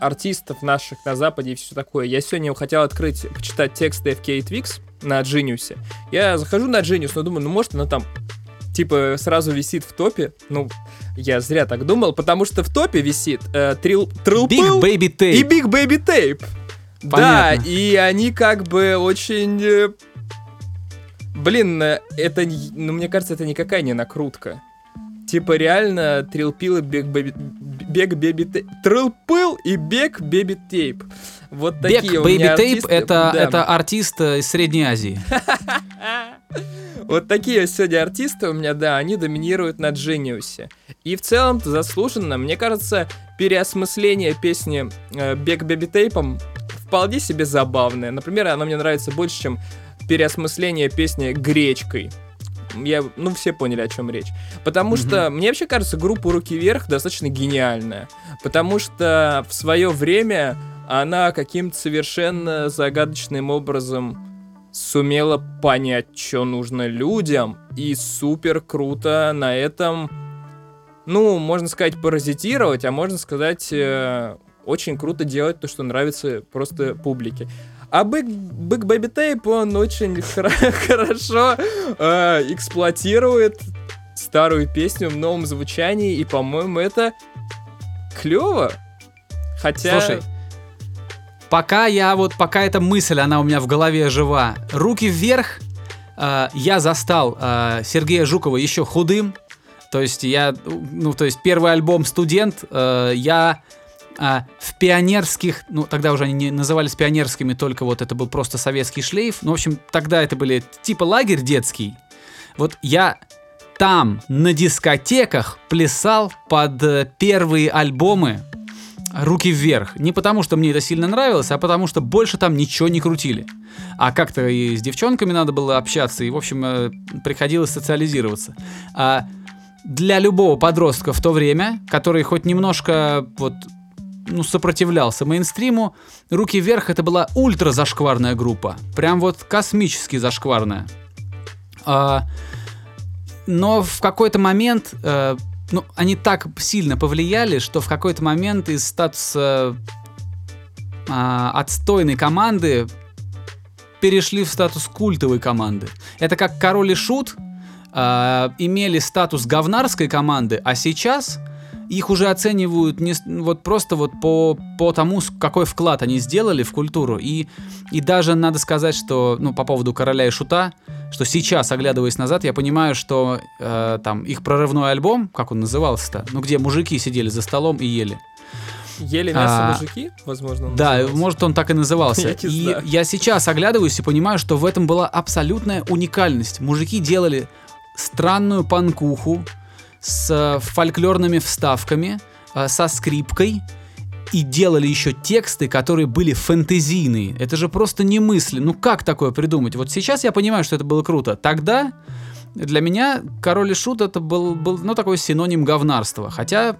артистов наших на Западе и все такое. Я сегодня хотел открыть, почитать тексты FK Twix на Genius. Я захожу на Genius, но думаю, ну может она там типа сразу висит в топе. Ну, я зря так думал, потому что в топе висит э, Thrill, Thrill Big Pill Baby Tape. и Big Baby Tape. Да, Понятно. и они как бы очень... э, Блин, э, это, ну, мне кажется, это никакая не накрутка. Типа реально Thrill Pill и Big Baby... Big Baby Tape. Thrill Pill и Big Baby Tape. Вот такие у Baby меня Tape артисты. это, Да. это артист э, из Средней Азии. Вот такие сегодня артисты у меня, да, они доминируют на Genius. И в целом заслуженно, мне кажется, переосмысление песни э, Бег Бэби Тейпом вполне себе забавное. Например, она мне нравится больше, чем переосмысление песни Гречкой. я, ну, все поняли, о чем речь. Потому что, мне вообще кажется, группа «Руки вверх» достаточно гениальная. Потому что в свое время она каким-то совершенно загадочным образом сумела понять, что нужно людям, и супер круто на этом, ну, можно сказать, паразитировать, а можно сказать, э, очень круто делать то, что нравится просто публике. А Big, Big Baby Tape, он очень хорошо э, эксплуатирует старую песню в новом звучании, и, по-моему, это клево. Хотя... Слушай, пока я вот, пока эта мысль, она у меня в голове жива, руки вверх, э, я застал э, Сергея Жукова еще худым, то есть я, ну, то есть первый альбом «Студент», э, я а, в пионерских, ну тогда уже они не назывались пионерскими, только вот это был просто советский шлейф. Ну, в общем, тогда это были типа лагерь детский. Вот я там на дискотеках плясал под э, первые альбомы руки вверх. Не потому, что мне это сильно нравилось, а потому, что больше там ничего не крутили. А как-то и с девчонками надо было общаться, и, в общем, э, приходилось социализироваться. А для любого подростка в то время, который хоть немножко вот ну, сопротивлялся мейнстриму, «Руки вверх» это была ультра зашкварная группа. Прям вот космически зашкварная. А, но в какой-то момент, э, ну, они так сильно повлияли, что в какой-то момент из статуса а, отстойной команды перешли в статус культовой команды. Это как Король и Шут а, имели статус говнарской команды, а сейчас их уже оценивают не, вот просто вот по, по тому, какой вклад они сделали в культуру. И, и даже надо сказать, что, ну, по поводу короля и шута, что сейчас, оглядываясь назад, я понимаю, что э, там их прорывной альбом, как он назывался-то, ну, где мужики сидели за столом и ели. Ели мясо А, мужики, возможно. он Да, назывался. может, он так и назывался. Я и знаю. я сейчас оглядываюсь и понимаю, что в этом была абсолютная уникальность. Мужики делали странную панкуху с э, фольклорными вставками, э, со скрипкой, и делали еще тексты, которые были фэнтезийные. Это же просто не мысли. Ну как такое придумать? Вот сейчас я понимаю, что это было круто. Тогда для меня Король и Шут это был, был ну, такой синоним говнарства. Хотя,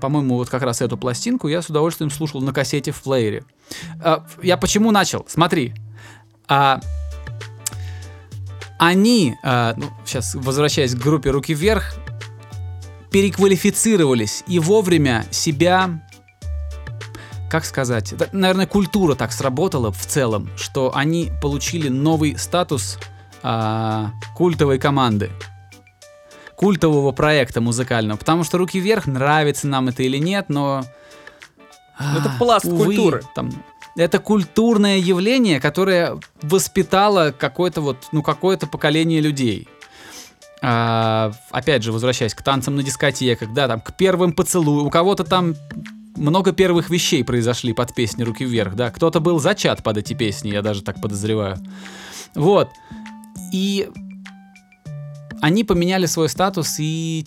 по-моему, вот как раз эту пластинку я с удовольствием слушал на кассете в плеере. А, я почему начал? Смотри. А, они, а, ну, сейчас возвращаясь к группе «Руки вверх», переквалифицировались и вовремя себя как сказать, наверное, культура так сработала в целом, что они получили новый статус а, культовой команды, культового проекта музыкального, потому что «Руки вверх» нравится нам это или нет, но... Ну, это а, пласт увы, культуры. Там, это культурное явление, которое воспитало какое-то вот, ну, какое-то поколение людей. А, опять же, возвращаясь к танцам на дискотеках, да, там, к первым поцелуям, у кого-то там много первых вещей произошли под песни «Руки вверх», да, кто-то был зачат под эти песни, я даже так подозреваю. Вот. И они поменяли свой статус, и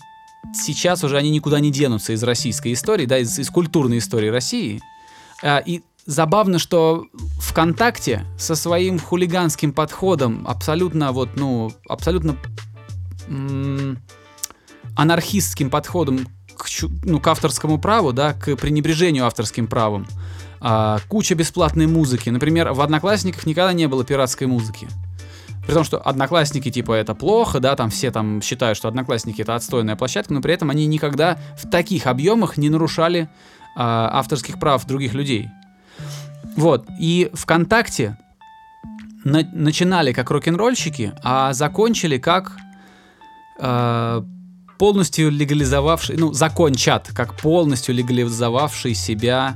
сейчас уже они никуда не денутся из российской истории, да, из, из культурной истории России. А, и забавно, что ВКонтакте со своим хулиганским подходом, абсолютно вот, ну, абсолютно анархистским подходом к, ну, к авторскому праву, да, к пренебрежению авторским правом. А, куча бесплатной музыки. Например, в Одноклассниках никогда не было пиратской музыки. При том, что Одноклассники, типа, это плохо, да, там все там считают, что Одноклассники это отстойная площадка, но при этом они никогда в таких объемах не нарушали а, авторских прав других людей. Вот, и ВКонтакте на- начинали как рок-н-ролльщики, а закончили как э, полностью легализовавший, ну, закончат, как полностью легализовавший себя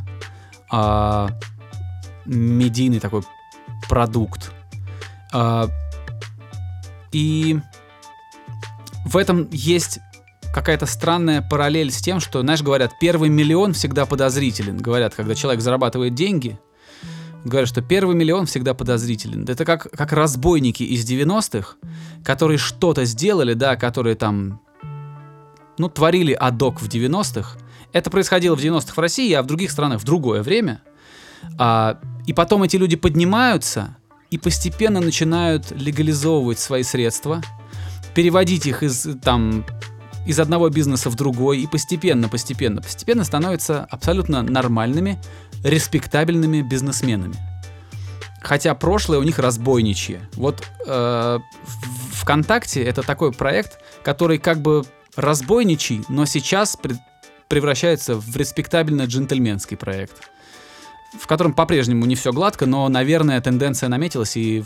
э, медийный такой продукт. Э, и в этом есть какая-то странная параллель с тем, что, знаешь, говорят, первый миллион всегда подозрителен. Говорят, когда человек зарабатывает деньги, говорят, что первый миллион всегда подозрителен. Это как, как разбойники из 90-х, которые что-то сделали, да, которые там, ну, творили адок в 90-х. Это происходило в 90-х в России, а в других странах в другое время. А, и потом эти люди поднимаются и постепенно начинают легализовывать свои средства, переводить их из там из одного бизнеса в другой и постепенно, постепенно, постепенно становятся абсолютно нормальными, респектабельными бизнесменами. Хотя прошлое у них разбойничье. Вот э, ВКонтакте это такой проект, который как бы разбойничий, но сейчас пред- превращается в респектабельно джентльменский проект. В котором по-прежнему не все гладко, но, наверное, тенденция наметилась, и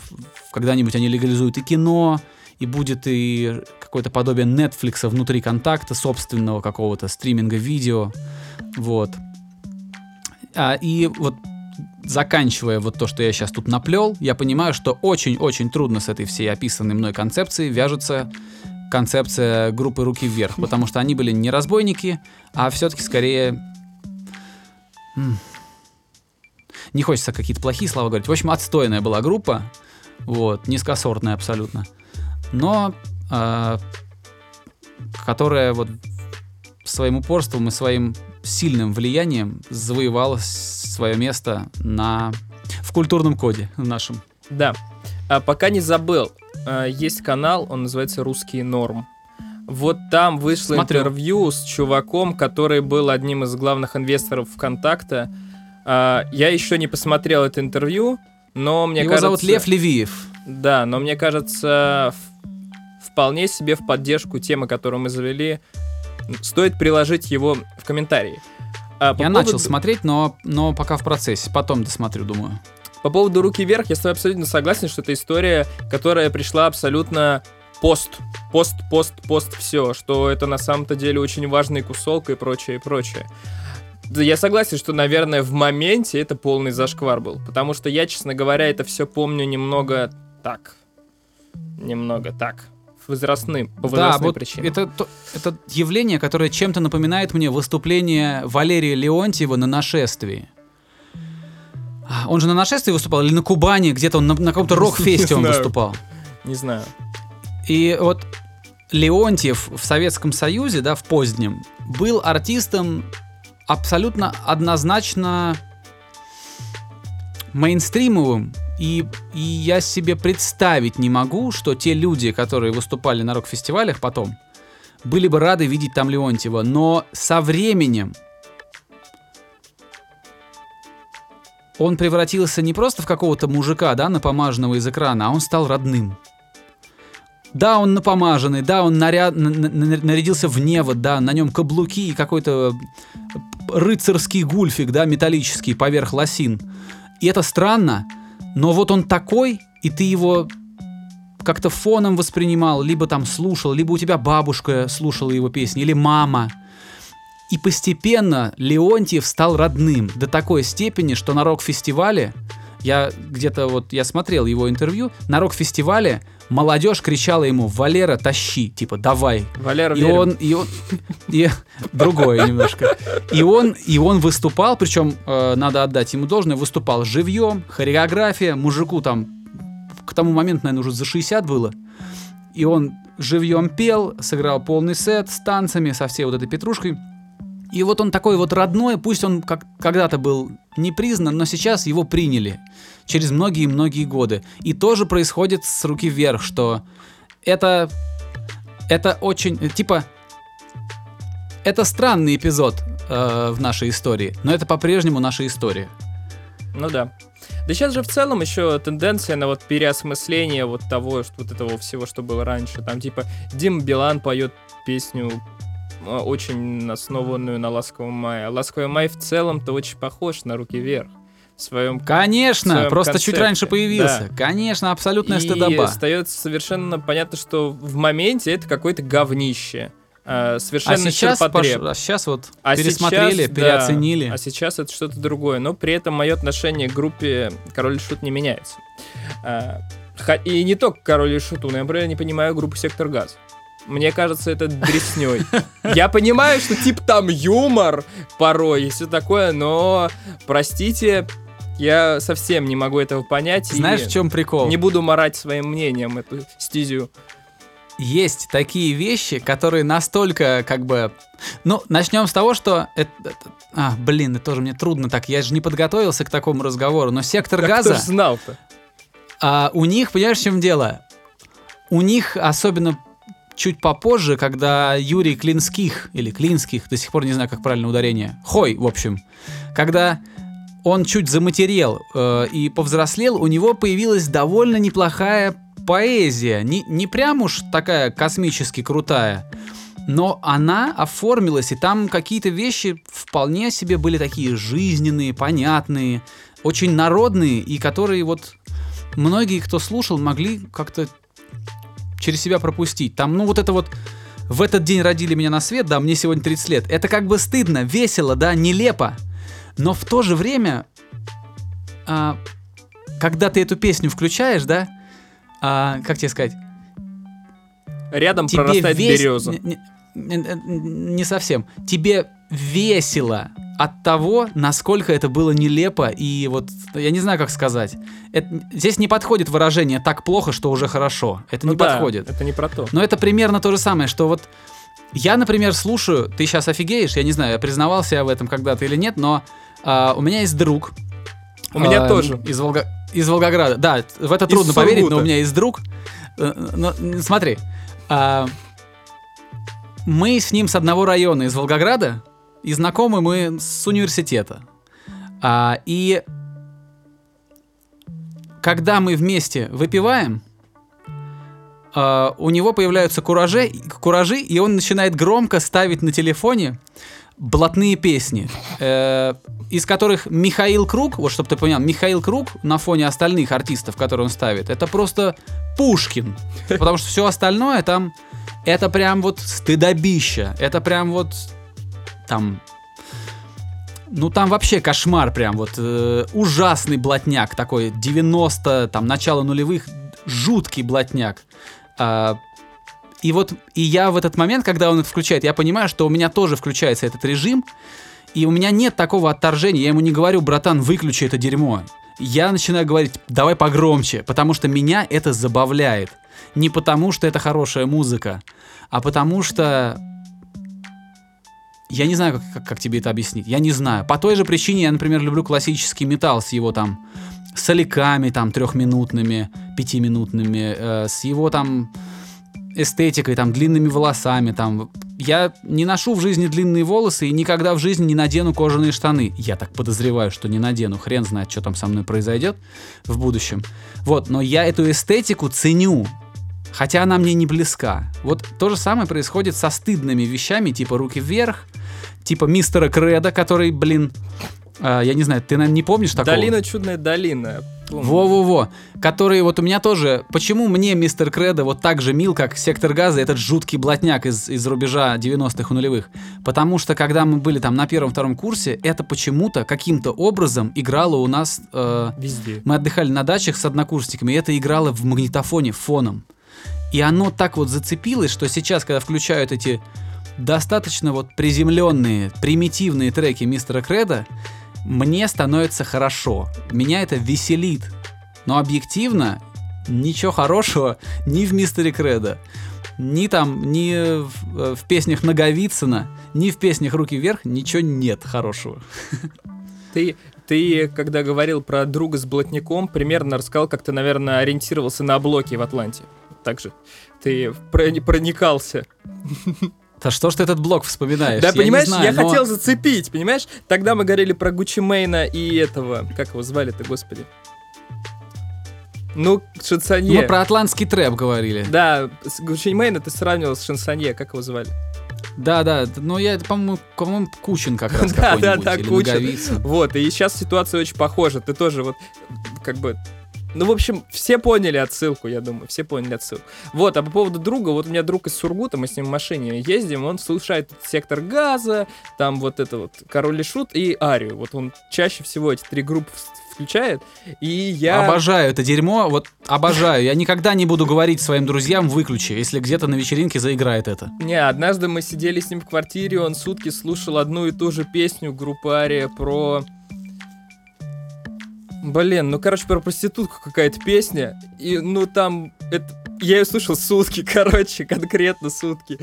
когда-нибудь они легализуют и кино, и будет и какое-то подобие Netflix внутри контакта, собственного какого-то стриминга видео. Вот. А, и вот заканчивая вот то, что я сейчас тут наплел, я понимаю, что очень-очень трудно с этой всей описанной мной концепцией вяжется концепция группы «Руки вверх», потому что они были не разбойники, а все-таки скорее... Не хочется какие-то плохие слова говорить. В общем, отстойная была группа, вот, низкосортная абсолютно, но а, которая вот своим упорством и своим сильным влиянием завоевала свое место на в культурном коде нашем. Да. А пока не забыл, а, есть канал, он называется «Русский норм». Вот там вышло Смотрю. интервью с чуваком, который был одним из главных инвесторов ВКонтакта. А, Я еще не посмотрел это интервью, но мне Его кажется... зовут Лев Левиев. Да, но мне кажется, вполне себе в поддержку темы, которую мы завели, стоит приложить его в комментарии. А по Я поводу- начал смотреть, но, но пока в процессе. Потом досмотрю, думаю. По поводу руки вверх, я с тобой абсолютно согласен, что это история, которая пришла абсолютно пост. Пост, пост, пост, все. Что это на самом-то деле очень важный кусок и прочее, и прочее. Я согласен, что, наверное, в моменте это полный зашквар был. Потому что я, честно говоря, это все помню немного так. Немного так. Возрастным, по Да, возрастным вот причинам. это, то- это явление, которое чем-то напоминает мне выступление Валерия Леонтьева на нашествии. А, Он же на нашествии выступал или на Кубани, где-то он на, на каком-то рок-фесте он выступал. Не знаю. И вот Леонтьев в Советском Союзе, да, в позднем, был артистом абсолютно однозначно мейнстримовым. И, и я себе представить не могу, что те люди, которые выступали на рок-фестивалях потом, были бы рады видеть там Леонтьева. Но со временем он превратился не просто в какого-то мужика, да, напомаженного из экрана, а он стал родным. Да, он напомаженный, да, он наряд, на- на- на- нарядился в невод, да, на нем каблуки и какой-то рыцарский гульфик, да, металлический поверх лосин. И это странно, но вот он такой, и ты его как-то фоном воспринимал, либо там слушал, либо у тебя бабушка слушала его песни, или мама. И постепенно Леонтьев стал родным до такой степени, что на рок-фестивале, я где-то вот, я смотрел его интервью, на рок-фестивале молодежь кричала ему «Валера, тащи!» Типа «давай!» Валера И верим. он, и он, и другое немножко. И он, и он выступал, причем э, надо отдать ему должное, выступал живьем, хореография, мужику там к тому моменту, наверное, уже за 60 было. И он живьем пел, сыграл полный сет с танцами, со всей вот этой петрушкой. И вот он такой вот родной, пусть он как когда-то был не признан, но сейчас его приняли через многие-многие годы. И тоже происходит с руки вверх, что это, это очень, типа, это странный эпизод э, в нашей истории, но это по-прежнему наша история. Ну да. Да сейчас же в целом еще тенденция на вот переосмысление вот того, что, вот этого всего, что было раньше. Там типа Дим Билан поет песню очень основанную на «Ласковом мае». А «Ласковый май» в целом-то очень похож на «Руки вверх». В своем Конечно, своем просто чуть концепте, раньше появился. да. Конечно, абсолютная И стыдоба. остается совершенно понятно, что в моменте это какое-то говнище. А совершенно сейчас, ширпотреб. пош- а сейчас вот А пересмотрели, сейчас, да, переоценили. а сейчас это что-то другое. Но при этом мое отношение к группе Король и Шут не меняется. А, и не только Король и Шуту, но я, например, не понимаю группу Сектор Газ. Мне кажется, это дресней. Я понимаю, что типа там юмор порой и все такое, но, простите, я совсем не могу этого понять. Знаешь, в чем прикол? Не буду марать своим мнением эту стезию. Есть такие вещи, которые настолько как бы... Ну, начнем с того, что... это- А, блин, это тоже мне трудно так. Я же не подготовился к такому разговору. Но сектор Как газа... кто знал-то? А у них, понимаешь, в чем дело? У них, особенно чуть попозже, когда Юрий Клинских, или Клинских, до сих пор не знаю, как правильно ударение, Хой, в общем, когда он чуть заматерел э, и повзрослел, у него появилась довольно неплохая поэзия. Не, не прям уж такая космически крутая, но она оформилась, и там какие-то вещи вполне себе были такие жизненные, понятные, очень народные, и которые вот многие, кто слушал, могли как-то через себя пропустить. Там, ну вот это вот в этот день родили меня на свет, да, мне сегодня 30 лет. Это как бы стыдно, весело, да, нелепо. Но в то же время, а, когда ты эту песню включаешь, да, а, как тебе сказать, Рядом тебе прорастает вес- береза. Не, не- не- не совсем. Тебе весело от того, насколько это было нелепо и вот я не знаю, как сказать. Это- здесь не подходит выражение «так плохо, что уже хорошо». Это Ну не да, подходит. Это не про то. Но это примерно то же самое, что вот я, например, слушаю, ты сейчас офигеешь, я не знаю, я признавался я в этом когда-то или нет, но а, у меня есть друг. У меня а, тоже. Из, Волга- из Волгограда. Да, в это Из трудно поверить, но Сургута. у меня есть друг. Э, Но, смотри, а, мы с ним с одного района из Волгограда, и знакомы мы с университета. А, и когда мы вместе выпиваем, а, у него появляются куражи, куражи, и он начинает громко ставить на телефоне блатные песни, э, из которых Михаил Круг, вот чтобы ты понял, Михаил Круг на фоне остальных артистов, которые он ставит, это просто Пушкин, потому что все остальное там, это прям вот стыдобища, это прям вот там ну там вообще кошмар прям, вот э, ужасный блатняк такой, 90, там, начало нулевых, жуткий блатняк. А, и вот, и я в этот момент, когда он это включает, я понимаю, что у меня тоже включается этот режим, и у меня нет такого отторжения, я ему не говорю, братан, выключи это дерьмо. Я начинаю говорить, давай погромче, потому что меня это забавляет. Не потому, что это хорошая музыка, а потому что я не знаю, как, как- как тебе это объяснить. Я не знаю. По той же причине я, например, люблю классический металл с его там соляками там трехминутными, пятиминутными, э, с его там эстетикой, там длинными волосами, там. Я не ношу в жизни длинные волосы и никогда в жизни не надену кожаные штаны. Я так подозреваю, что не надену. Хрен знает, что там со мной произойдет в будущем. Вот, но я эту эстетику ценю. Хотя она мне не близка. Вот то же самое происходит со стыдными вещами, типа руки вверх, типа мистера Креда, который, блин, а, я не знаю, ты, наверное, не помнишь такого? Долина чудная долина. Во-во-во. Которые вот у меня тоже... Почему мне мистер Кредо вот так же мил, как Сектор Газа, этот жуткий блатняк из, из рубежа 90-х и нулевых? Потому что, когда мы были там на первом-втором курсе, это почему-то, каким-то образом играло у нас... э, Везде. мы отдыхали на дачах с однокурсниками, и это играло в магнитофоне фоном. И оно так вот зацепилось, что сейчас, когда включают эти достаточно вот приземленные, примитивные треки мистера Креда, мне становится хорошо. Меня это веселит. Но объективно ничего хорошего ни в мистере Креда, ни там, ни в, э, в песнях Наговицына, ни в песнях «Руки вверх» ничего нет хорошего. Ты, ты, когда говорил про друга с блатником, примерно рассказал, как ты, наверное, ориентировался на блоки в Атланте. Так же. Ты прони- проникался. Да что ж ты этот блок вспоминаешь? Да, Я понимаешь, знаю, я но- хотел зацепить, понимаешь? Тогда мы говорили про Гуччи Мейна и этого, как его звали-то, господи? Ну, шансонье. Мы про атлантский трэп говорили. Да, с Гуччи Мейна ты сравнивал с шансонье, как его звали? Да, да, но я, по-моему, по-моему, Кучин как раз Да, да, да, Кучин. Наговицын. Вот, и сейчас ситуация очень похожа. Ты тоже вот, как бы... Ну, в общем, все поняли отсылку, я думаю, все поняли отсылку. Вот, а по поводу друга, вот у меня друг из Сургута, мы с ним в машине ездим, он слушает сектор газа, там вот это вот Король и Шут и Арию. Вот он чаще всего эти три группы включает, и я... Обожаю это дерьмо, вот обожаю. Я никогда не буду говорить своим друзьям выключи, если где-то на вечеринке заиграет это. Не, однажды мы сидели с ним в квартире, он сутки слушал одну и ту же песню группы Ария про... Блин, ну короче, про проститутку какая-то песня. И ну там это. Я ее слушал сутки, короче, конкретно сутки.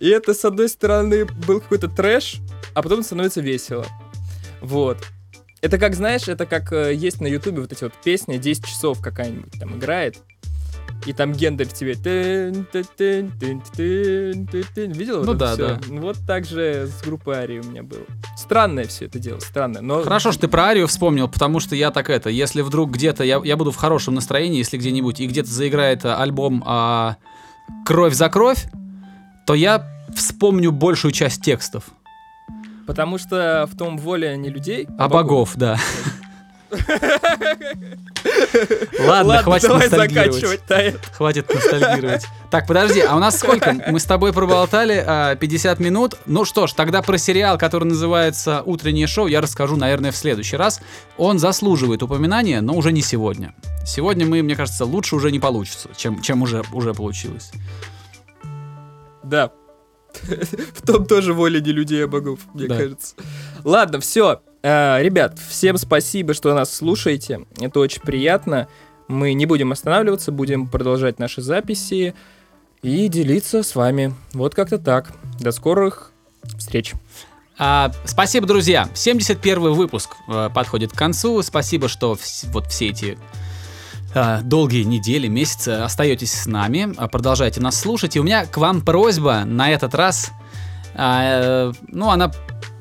И это, с одной стороны, был какой-то трэш, а потом становится весело. Вот. Это как, знаешь, это как э, есть на Ютубе вот эти вот песни, 10 часов какая-нибудь там играет. И там Гендель тебе... Видел? Ну да, да. Вот так же с группой Арии у меня было. Странное все это дело, странное. Но Хорошо, что ты про Арию вспомнил, потому что я так это, если вдруг где-то, я, я буду в хорошем настроении, если где-нибудь, и где-то заиграет а, альбом а, «Кровь за кровь», то я вспомню большую часть текстов. Потому что в том воля не людей, А богов, да. Ладно, Ладно, хватит давай ностальгировать. заканчивать. Хватит ностальгировать. Так, подожди, а у нас сколько? Мы с тобой проболтали а, 50 минут. Ну что ж, тогда про сериал, который называется «Утреннее шоу», я расскажу, наверное, в следующий раз. Он заслуживает упоминания, но уже не сегодня. Сегодня мы, мне кажется, лучше уже не получится, чем, чем уже, уже получилось. Да. В том тоже воля не людей, а богов, мне Да. кажется. Ладно, все. Ребят, всем спасибо, что нас слушаете. Это очень приятно. Мы не будем останавливаться, будем продолжать наши записи и делиться с вами. Вот как-то так. До скорых встреч. А, спасибо, друзья. 71 выпуск э, подходит к концу. Спасибо, что вс- вот все эти э, долгие недели, месяцы остаетесь с нами, а, продолжайте нас слушать. И у меня к вам просьба на этот раз. а, э, ну, она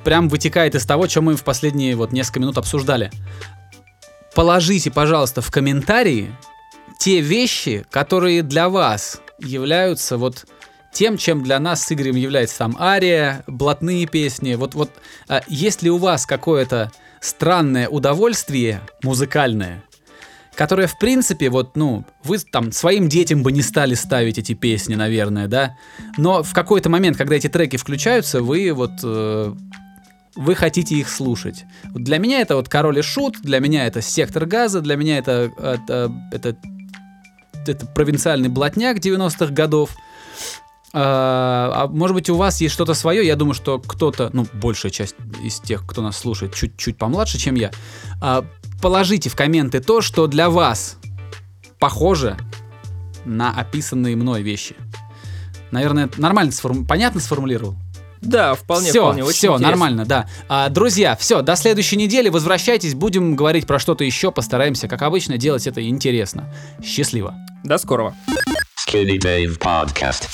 прям вытекает из того, что мы в последние вот несколько минут обсуждали. Положите, пожалуйста, в комментарии те вещи, которые для вас являются вот тем, чем для нас с Игорем является там ария, блатные песни. Вот, вот а, есть ли у вас какое-то странное удовольствие музыкальное, которое, в принципе, вот, ну, вы там своим детям бы не стали ставить эти песни, наверное, да, но в какой-то момент, когда эти треки включаются, вы вот э, вы хотите их слушать. Для меня это вот Король и Шут, для меня это Сектор Газа, для меня это, это, это, это провинциальный блатняк 90-х годов. А, а может быть, у вас есть что-то свое? Я думаю, что кто-то, ну, большая часть из тех, кто нас слушает, чуть-чуть помладше, чем я. А, положите в комменты то, что для вас похоже на описанные мной вещи. Наверное, нормально сформу- понятно сформулировал? Да, вполне, все, вполне. Очень все, интересно. нормально, да. А, друзья, все, до следующей недели возвращайтесь, будем говорить про что-то еще, постараемся, как обычно, делать это интересно. Счастливо. До скорого. Skinny Dave Podcast.